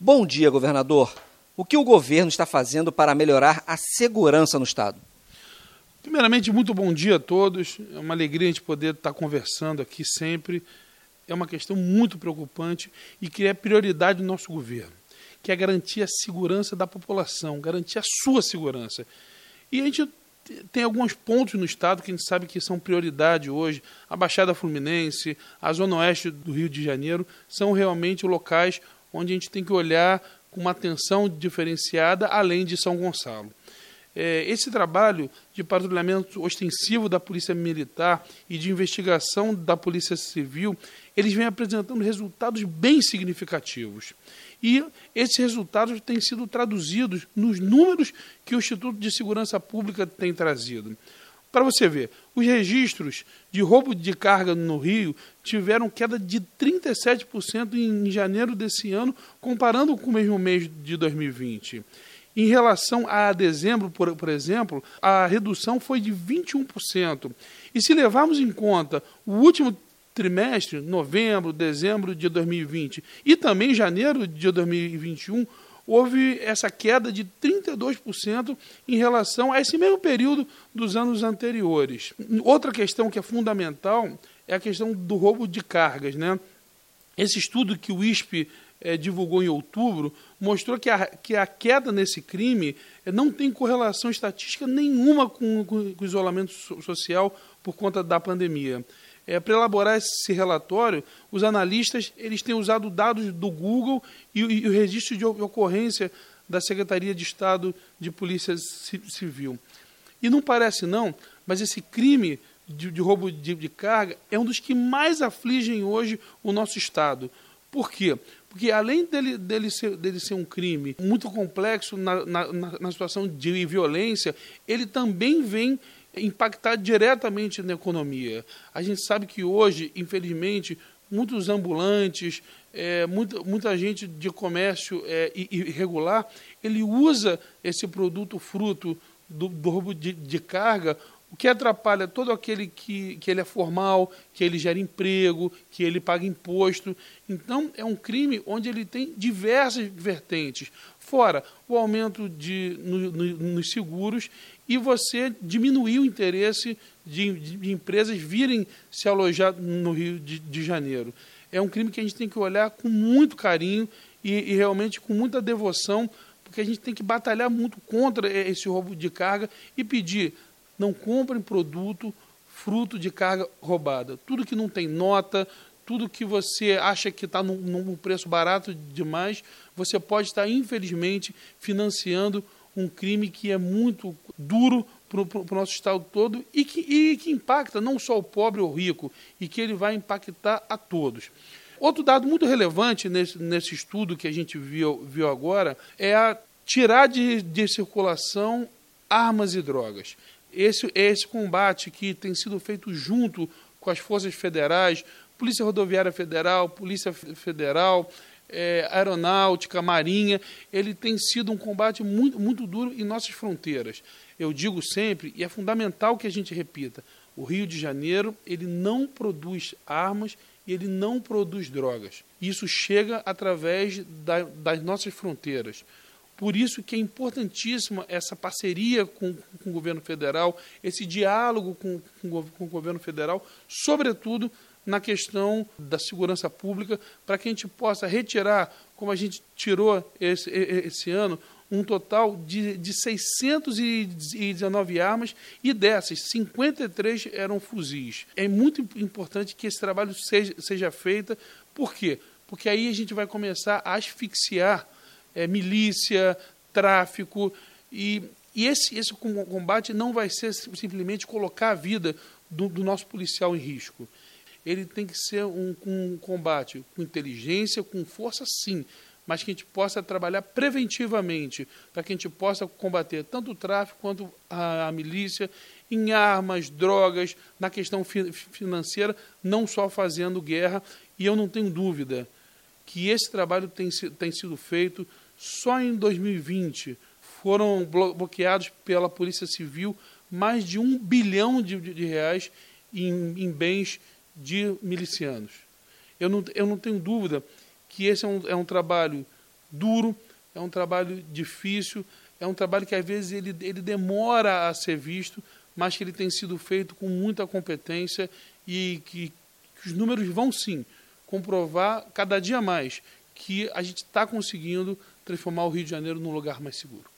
Bom dia, governador. O que o governo está fazendo para melhorar a segurança no Estado? Primeiramente, muito bom dia a todos. É uma alegria a gente poder estar conversando aqui sempre. É uma questão muito preocupante e que é prioridade do nosso governo, que é garantir a segurança da população, garantir a sua segurança. E a gente tem alguns pontos no estado que a gente sabe que são prioridade hoje. A Baixada Fluminense, a Zona Oeste do Rio de Janeiro são realmente locais onde a gente tem que olhar com uma atenção diferenciada, além de São Gonçalo. É, esse trabalho de patrulhamento ostensivo da Polícia Militar e de investigação da Polícia Civil, eles vêm apresentando resultados bem significativos. E esses resultados têm sido traduzidos nos números que o Instituto de Segurança Pública tem trazido. Para você ver, os registros de roubo de carga no Rio tiveram queda de 37% em janeiro desse ano, comparando com o mesmo mês de 2020. Em relação a dezembro, por, por exemplo, a redução foi de 21%. E se levarmos em conta o último trimestre, novembro, dezembro de 2020 e também janeiro de 2021, houve essa queda de 32% em relação a esse mesmo período dos anos anteriores. Outra questão que é fundamental é a questão do roubo de cargas. Né? Esse estudo que o ISP é, divulgou em outubro mostrou que a, que a queda nesse crime é, não tem correlação estatística nenhuma com, com, com o isolamento social por conta da pandemia. É, Para elaborar esse relatório, os analistas eles têm usado dados do Google e, e o registro de ocorrência da Secretaria de Estado de Polícia Civil. E não parece não, mas esse crime de, de roubo de, de, carga é um dos que mais afligem hoje o nosso Estado. Por quê? Porque além dele, dele, ser, dele ser um crime muito complexo na, na, na situação de violência, ele também vem impactar diretamente na economia. A gente sabe que hoje, infelizmente, muitos ambulantes, é, muita, muita gente de comércio é, irregular, ele usa esse produto fruto do, do roubo de, de, carga, o que atrapalha todo aquele que, que ele é formal, que ele gera emprego, que ele paga imposto. Então, é um crime onde ele tem diversas vertentes. Fora o aumento de, no, no, nos seguros e você diminuir o interesse de, de, empresas virem se alojar no Rio de, de, Janeiro. É um crime que a gente tem que olhar com muito carinho e, e realmente com muita devoção, porque a gente tem que batalhar muito contra esse roubo de carga e pedir não comprem produto fruto de carga roubada. Tudo que não tem nota, tudo que você acha que está num, num, preço barato demais, você pode estar, infelizmente, financiando um crime que é muito duro para o nosso Estado todo e que, e que impacta não só o pobre ou o rico, e que ele vai impactar a todos. Outro dado muito relevante nesse, nesse estudo que a gente viu, viu agora é a tirar de, de circulação armas e drogas. Esse, esse combate que tem sido feito junto com as forças federais, Polícia Rodoviária Federal, Polícia Federal, é, aeronáutica, marinha, ele tem sido um combate muito, muito duro em nossas fronteiras. Eu digo sempre, e é fundamental que a gente repita, o Rio de Janeiro ele não produz armas e ele não produz drogas. Isso chega através da, das nossas fronteiras. Por isso que é importantíssima essa parceria com, com o governo federal, esse diálogo com, com, com o governo federal, sobretudo na questão da segurança pública, para que a gente possa retirar, como a gente tirou esse, esse ano, um total de, de 619 armas e dessas, 53 eram fuzis. É muito importante que esse trabalho seja, seja feito, por quê? Porque aí a gente vai começar a asfixiar é, milícia, tráfico, e, e esse, esse combate não vai ser simplesmente colocar a vida do, do nosso policial em risco ele tem que ser um, um combate com inteligência, com força, sim, mas que a gente possa trabalhar preventivamente, para que a gente possa combater tanto o tráfico quanto a, a milícia, em armas, drogas, na questão fi financeira, não só fazendo guerra. E eu não tenho dúvida que esse trabalho tem, tem sido feito só em 2020. Foram bloqueados pela Polícia Civil mais de um bilhão de, de reais em, em bens de milicianos. Eu não, eu não tenho dúvida que esse é um, é um trabalho duro, é um trabalho difícil, é um trabalho que às vezes ele, ele demora a ser visto, mas que ele tem sido feito com muita competência e que, que os números vão sim comprovar cada dia mais que a gente está conseguindo transformar o Rio de Janeiro num lugar mais seguro.